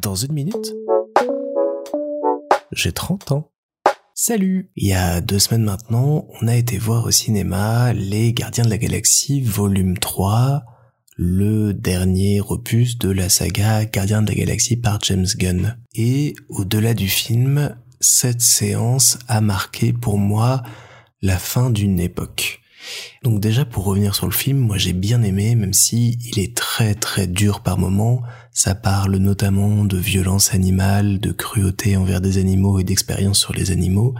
Dans une minute, j'ai 30 ans. Salut Il y a deux semaines maintenant, on a été voir au cinéma Les Gardiens de la Galaxie volume 3, le dernier opus de la saga Gardiens de la Galaxie par James Gunn. Et au-delà du film, cette séance a marqué pour moi la fin d'une époque. Donc déjà pour revenir sur le film, moi j'ai bien aimé, même si il est très très dur par moments. Ça parle notamment de violence animale, de cruauté envers des animaux et d'expérience sur les animaux.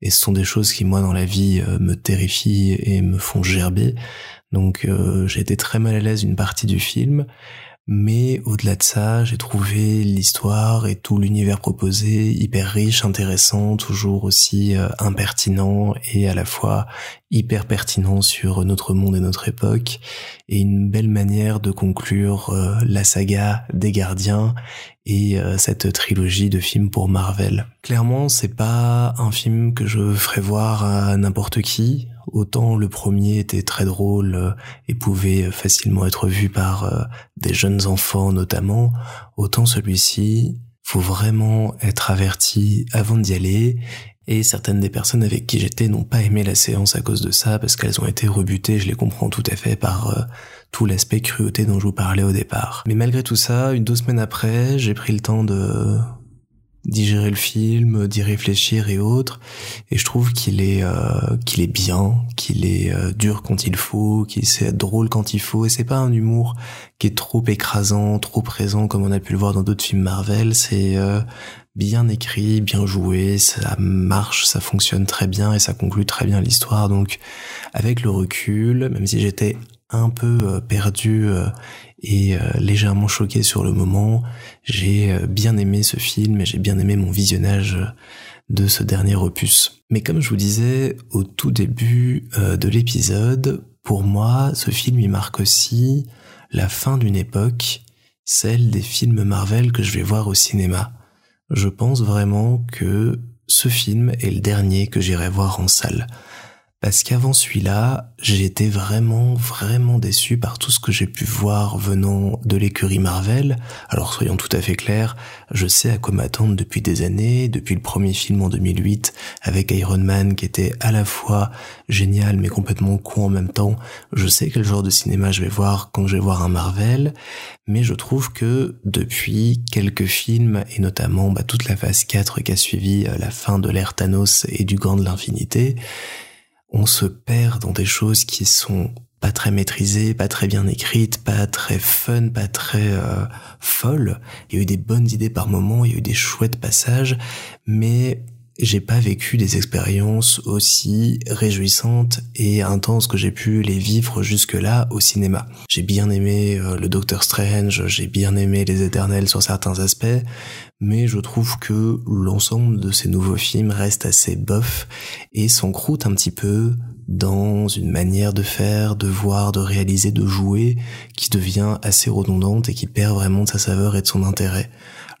Et ce sont des choses qui moi dans la vie euh, me terrifient et me font gerber. Donc euh, j'ai été très mal à l'aise une partie du film. Mais au-delà de ça, j'ai trouvé l'histoire et tout l'univers proposé hyper riche, intéressant, toujours aussi euh, impertinent et à la fois hyper pertinent sur notre monde et notre époque et une belle manière de conclure euh, la saga des gardiens et euh, cette trilogie de films pour Marvel. Clairement, c'est pas un film que je ferais voir à n'importe qui. Autant le premier était très drôle euh, et pouvait facilement être vu par des jeunes enfants notamment, autant celui-ci, faut vraiment être averti avant d'y aller et certaines des personnes avec qui j'étais n'ont pas aimé la séance à cause de ça parce qu'elles ont été rebutées, je les comprends tout à fait par euh, tout l'aspect cruauté dont je vous parlais au départ. Mais malgré tout ça, une deux semaines après, j'ai pris le temps de digérer le film, d'y réfléchir et autres, et je trouve qu'il est euh, qu'il est bien, qu'il est euh, dur quand il faut, qu'il est drôle quand il faut, et c'est pas un humour qui est trop écrasant, trop présent comme on a pu le voir dans d'autres films Marvel, c'est bien écrit, bien joué, ça marche, ça fonctionne très bien et ça conclut très bien l'histoire. Donc avec le recul, même si j'étais un peu euh, perdu euh, et euh, légèrement choqué sur le moment, j'ai bien aimé ce film et j'ai bien aimé mon visionnage de ce dernier opus. Mais comme je vous disais au tout début de l'épisode, pour moi, ce film il marque aussi la fin d'une époque, celle des films Marvel que je vais voir au cinéma je pense vraiment que ce film est le dernier que j'irai voir en salle. Parce qu'avant celui-là, j'ai été vraiment, vraiment déçu par tout ce que j'ai pu voir venant de l'écurie Marvel. Alors soyons tout à fait clairs, je sais à quoi m'attendre depuis des années, depuis le premier film en 2008 avec Iron Man qui était à la fois génial mais complètement con en même temps. Je sais quel genre de cinéma je vais voir quand je vais voir un Marvel, mais je trouve que depuis quelques films et notamment bah, toute la phase 4 qui a suivi euh, la fin de l'ère Thanos et du Gant de l'infinité, on se perd dans des choses qui sont pas très maîtrisées, pas très bien écrites, pas très fun, pas très euh, folles. Il y a eu des bonnes idées par moments, il y a eu des chouettes passages, mais j'ai pas vécu des expériences aussi réjouissantes et intenses que j'ai pu les vivre jusque-là au cinéma. J'ai bien aimé euh, le Docteur Strange, j'ai bien aimé les Éternels sur certains aspects, mais je trouve que l'ensemble de ces nouveaux films reste assez bof et s'encroute un petit peu dans une manière de faire, de voir, de réaliser, de jouer qui devient assez redondante et qui perd vraiment de sa saveur et de son intérêt.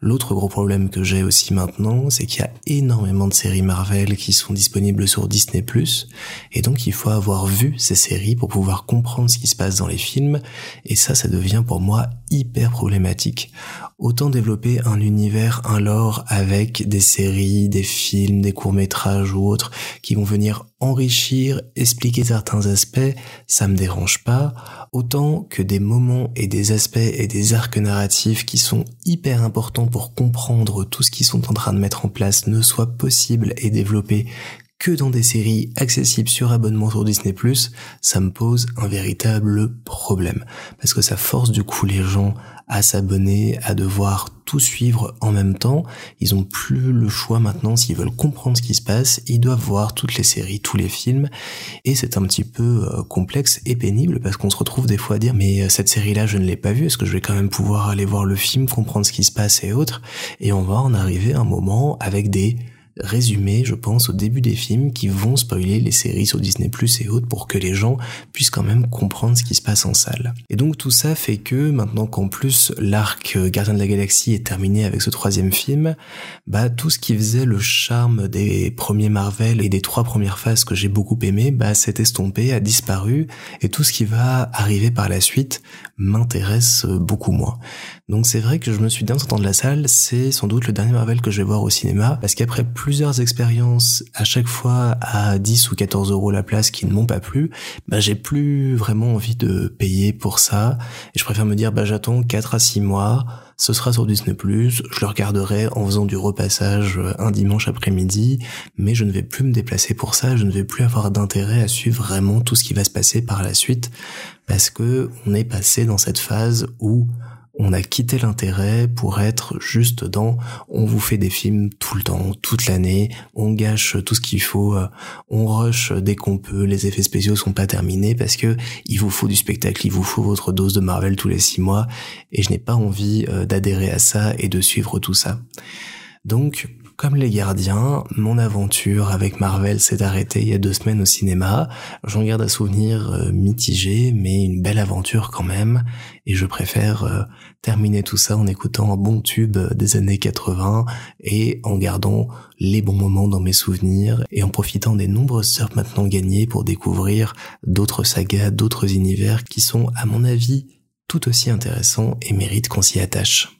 L'autre gros problème que j'ai aussi maintenant, c'est qu'il y a énormément de séries Marvel qui sont disponibles sur Disney+, et donc il faut avoir vu ces séries pour pouvoir comprendre ce qui se passe dans les films, et ça, ça devient pour moi hyper problématique. Autant développer un univers, un lore avec des séries, des films, des courts-métrages ou autres qui vont venir enrichir, expliquer certains aspects, ça me dérange pas, autant que des moments et des aspects et des arcs narratifs qui sont hyper importants pour comprendre tout ce qu'ils sont en train de mettre en place ne soient possibles et développés que dans des séries accessibles sur abonnement sur Disney+, ça me pose un véritable problème. Parce que ça force du coup les gens à s'abonner, à devoir tout suivre en même temps. Ils ont plus le choix maintenant s'ils veulent comprendre ce qui se passe. Ils doivent voir toutes les séries, tous les films. Et c'est un petit peu euh, complexe et pénible parce qu'on se retrouve des fois à dire mais euh, cette série-là je ne l'ai pas vue. Est-ce que je vais quand même pouvoir aller voir le film, comprendre ce qui se passe et autres? Et on va en arriver un moment avec des résumés, je pense, au début des films qui vont spoiler les séries sur Disney Plus et autres pour que les gens puissent quand même comprendre ce qui se passe en salle. Et donc tout ça fait que maintenant qu'en plus l'arc Gardien de la Galaxie est terminé avec ce troisième film, bah tout ce qui faisait le charme des premiers Marvel et des trois premières phases que j'ai beaucoup aimé, bah s'est estompé, a disparu et tout ce qui va arriver par la suite m'intéresse beaucoup moins. Donc c'est vrai que je me suis dit en sortant de la salle, c'est sans doute le dernier Marvel que je vais voir au cinéma, parce qu'après plusieurs expériences, à chaque fois à 10 ou 14 euros la place qui ne m'ont pas plu, bah j'ai plus vraiment envie de payer pour ça, et je préfère me dire bah j'attends 4 à 6 mois, ce sera sur Disney+, je le regarderai en faisant du repassage un dimanche après-midi, mais je ne vais plus me déplacer pour ça, je ne vais plus avoir d'intérêt à suivre vraiment tout ce qui va se passer par la suite, parce que on est passé dans cette phase où on a quitté l'intérêt pour être juste dans on vous fait des films tout le temps, toute l'année, on gâche tout ce qu'il faut, euh, on rush dès qu'on peut, les effets spéciaux sont pas terminés parce que il vous faut du spectacle, il vous faut votre dose de Marvel tous les six mois et je n'ai pas envie euh, d'adhérer à ça et de suivre tout ça. Donc comme les gardiens, mon aventure avec Marvel s'est arrêtée il y a deux semaines au cinéma. J'en garde un souvenir euh, mitigé, mais une belle aventure quand même. Et je préfère euh, terminer tout ça en écoutant un bon tube des années 80 et en gardant les bons moments dans mes souvenirs et en profitant des nombreuses heures maintenant gagnées pour découvrir d'autres sagas, d'autres univers qui sont, à mon avis, tout aussi intéressants et méritent qu'on s'y attache.